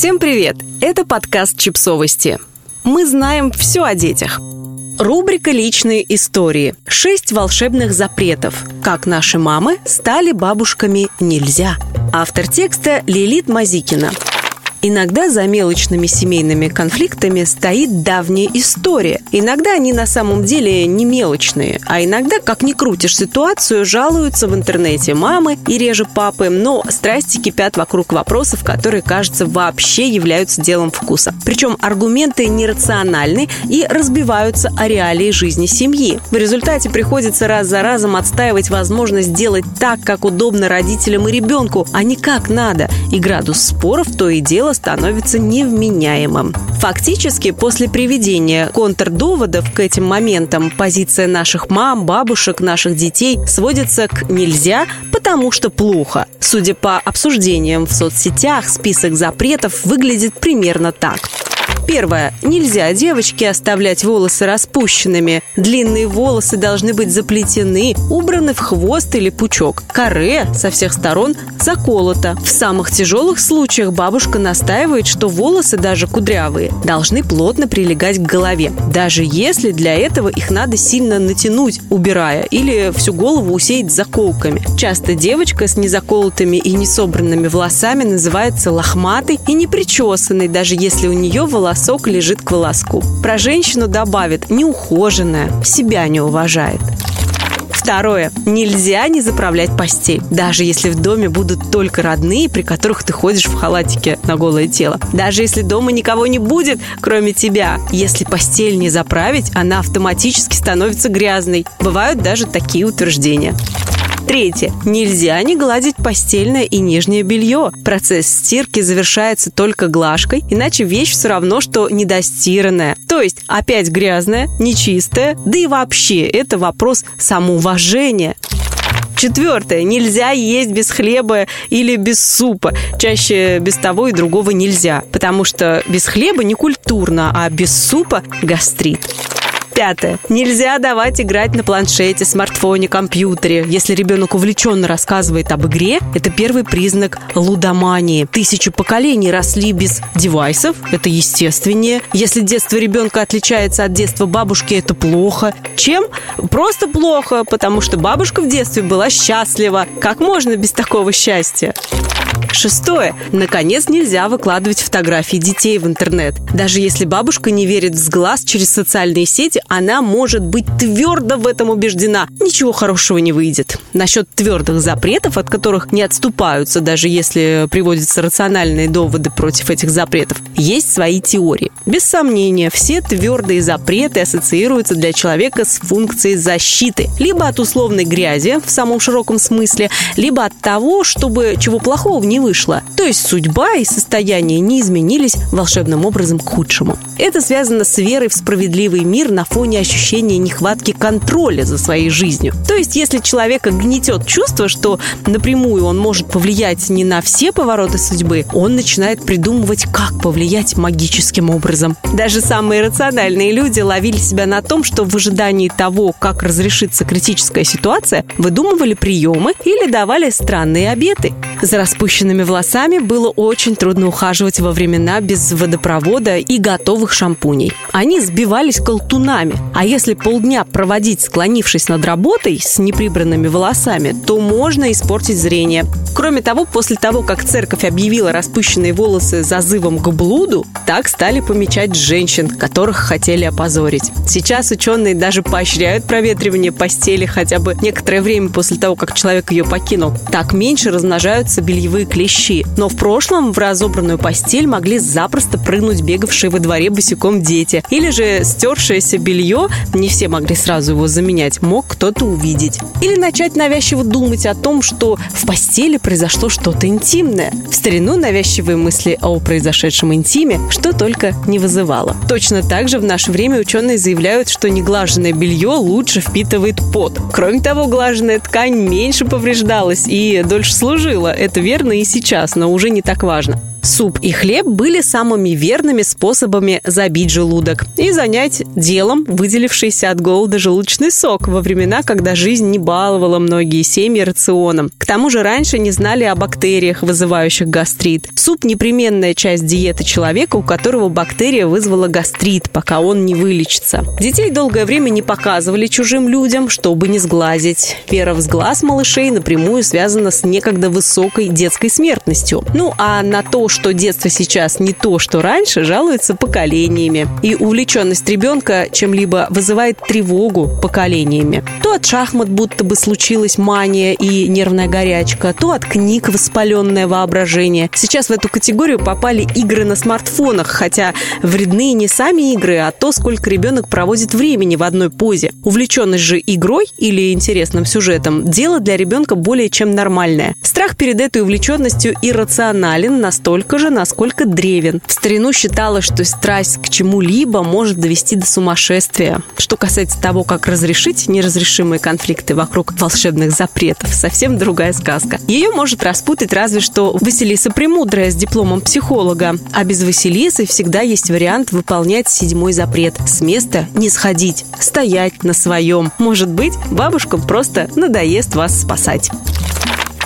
Всем привет! Это подкаст «Чипсовости». Мы знаем все о детях. Рубрика «Личные истории». Шесть волшебных запретов. Как наши мамы стали бабушками нельзя. Автор текста Лилит Мазикина. Иногда за мелочными семейными конфликтами стоит давняя история. Иногда они на самом деле не мелочные, а иногда, как ни крутишь ситуацию, жалуются в интернете мамы и реже папы, но страсти кипят вокруг вопросов, которые, кажется, вообще являются делом вкуса. Причем аргументы нерациональны и разбиваются о реалии жизни семьи. В результате приходится раз за разом отстаивать возможность делать так, как удобно родителям и ребенку, а не как надо. И градус споров то и дело дело становится невменяемым. Фактически, после приведения контрдоводов к этим моментам позиция наших мам, бабушек, наших детей сводится к «нельзя», потому что плохо. Судя по обсуждениям в соцсетях, список запретов выглядит примерно так. Первое. Нельзя девочке оставлять волосы распущенными. Длинные волосы должны быть заплетены, убраны в хвост или пучок. Каре со всех сторон заколото. В самых тяжелых случаях бабушка настаивает, что волосы, даже кудрявые, должны плотно прилегать к голове. Даже если для этого их надо сильно натянуть, убирая, или всю голову усеять заколками. Часто девочка с незаколотыми и несобранными волосами называется лохматой и непричесанной, даже если у нее волосы волосок лежит к волоску. Про женщину добавит неухоженная, себя не уважает. Второе. Нельзя не заправлять постель, даже если в доме будут только родные, при которых ты ходишь в халатике на голое тело. Даже если дома никого не будет, кроме тебя. Если постель не заправить, она автоматически становится грязной. Бывают даже такие утверждения. Третье. Нельзя не гладить постельное и нижнее белье. Процесс стирки завершается только глажкой, иначе вещь все равно, что недостиранная. То есть опять грязная, нечистая, да и вообще это вопрос самоуважения. Четвертое. Нельзя есть без хлеба или без супа. Чаще без того и другого нельзя. Потому что без хлеба не культурно, а без супа гастрит. Пятое. Нельзя давать играть на планшете, смартфоне, компьютере. Если ребенок увлеченно рассказывает об игре, это первый признак лудомании. Тысячи поколений росли без девайсов, это естественнее. Если детство ребенка отличается от детства бабушки, это плохо. Чем? Просто плохо, потому что бабушка в детстве была счастлива. Как можно без такого счастья? Шестое. Наконец, нельзя выкладывать фотографии детей в интернет. Даже если бабушка не верит в глаз через социальные сети, она может быть твердо в этом убеждена. Ничего хорошего не выйдет. Насчет твердых запретов, от которых не отступаются, даже если приводятся рациональные доводы против этих запретов, есть свои теории. Без сомнения, все твердые запреты ассоциируются для человека с функцией защиты. Либо от условной грязи в самом широком смысле, либо от того, чтобы чего плохого не вышло. То есть судьба и состояние не изменились волшебным образом к худшему. Это связано с верой в справедливый мир на фоне ощущения нехватки контроля за своей жизнью. То есть если человека гнетет чувство, что напрямую он может повлиять не на все повороты судьбы, он начинает придумывать, как повлиять магическим образом. Даже самые рациональные люди ловили себя на том, что в ожидании того, как разрешится критическая ситуация, выдумывали приемы или давали странные обеты. За распущенными волосами было очень трудно ухаживать во времена без водопровода и готовых шампуней. Они сбивались колтунами. А если полдня проводить, склонившись над работой с неприбранными волосами, то можно испортить зрение. Кроме того, после того, как церковь объявила распущенные волосы зазывом к блуду, так стали помечать женщин, которых хотели опозорить. Сейчас ученые даже поощряют проветривание постели хотя бы некоторое время после того, как человек ее покинул. Так меньше размножаются бельевые клещи. Но в прошлом в разобранную постель могли запросто прыгнуть бегавшие во дворе босиком дети. Или же стершееся белье, не все могли сразу его заменять, мог кто-то увидеть. Или начать навязчиво думать о том, что в постели произошло что-то интимное. В старину навязчивые мысли о произошедшем интиме что только не вызывало. Точно так же в наше время ученые заявляют, что неглаженное белье лучше впитывает пот. Кроме того, глаженная ткань меньше повреждалась и дольше служила это верно и сейчас, но уже не так важно. Суп и хлеб были самыми верными способами забить желудок и занять делом выделившийся от голода желудочный сок во времена, когда жизнь не баловала многие семьи рационом. К тому же раньше не знали о бактериях, вызывающих гастрит. Суп – непременная часть диеты человека, у которого бактерия вызвала гастрит, пока он не вылечится. Детей долгое время не показывали чужим людям, чтобы не сглазить. Вера в сглаз малышей напрямую связана с некогда высокой детской смертностью. Ну а на то, что детство сейчас не то, что раньше, жалуются поколениями. И увлеченность ребенка чем-либо вызывает тревогу поколениями. То от шахмат будто бы случилась мания и нервная горячка, то от книг воспаленное воображение. Сейчас в эту категорию попали игры на смартфонах, хотя вредны не сами игры, а то, сколько ребенок проводит времени в одной позе. Увлеченность же игрой или интересным сюжетом – дело для ребенка более чем нормальное. Страх перед этой увлеченностью иррационален настолько, настолько же, насколько древен. В старину считалось, что страсть к чему-либо может довести до сумасшествия. Что касается того, как разрешить неразрешимые конфликты вокруг волшебных запретов, совсем другая сказка. Ее может распутать разве что Василиса Премудрая с дипломом психолога. А без Василисы всегда есть вариант выполнять седьмой запрет. С места не сходить, стоять на своем. Может быть, бабушкам просто надоест вас спасать.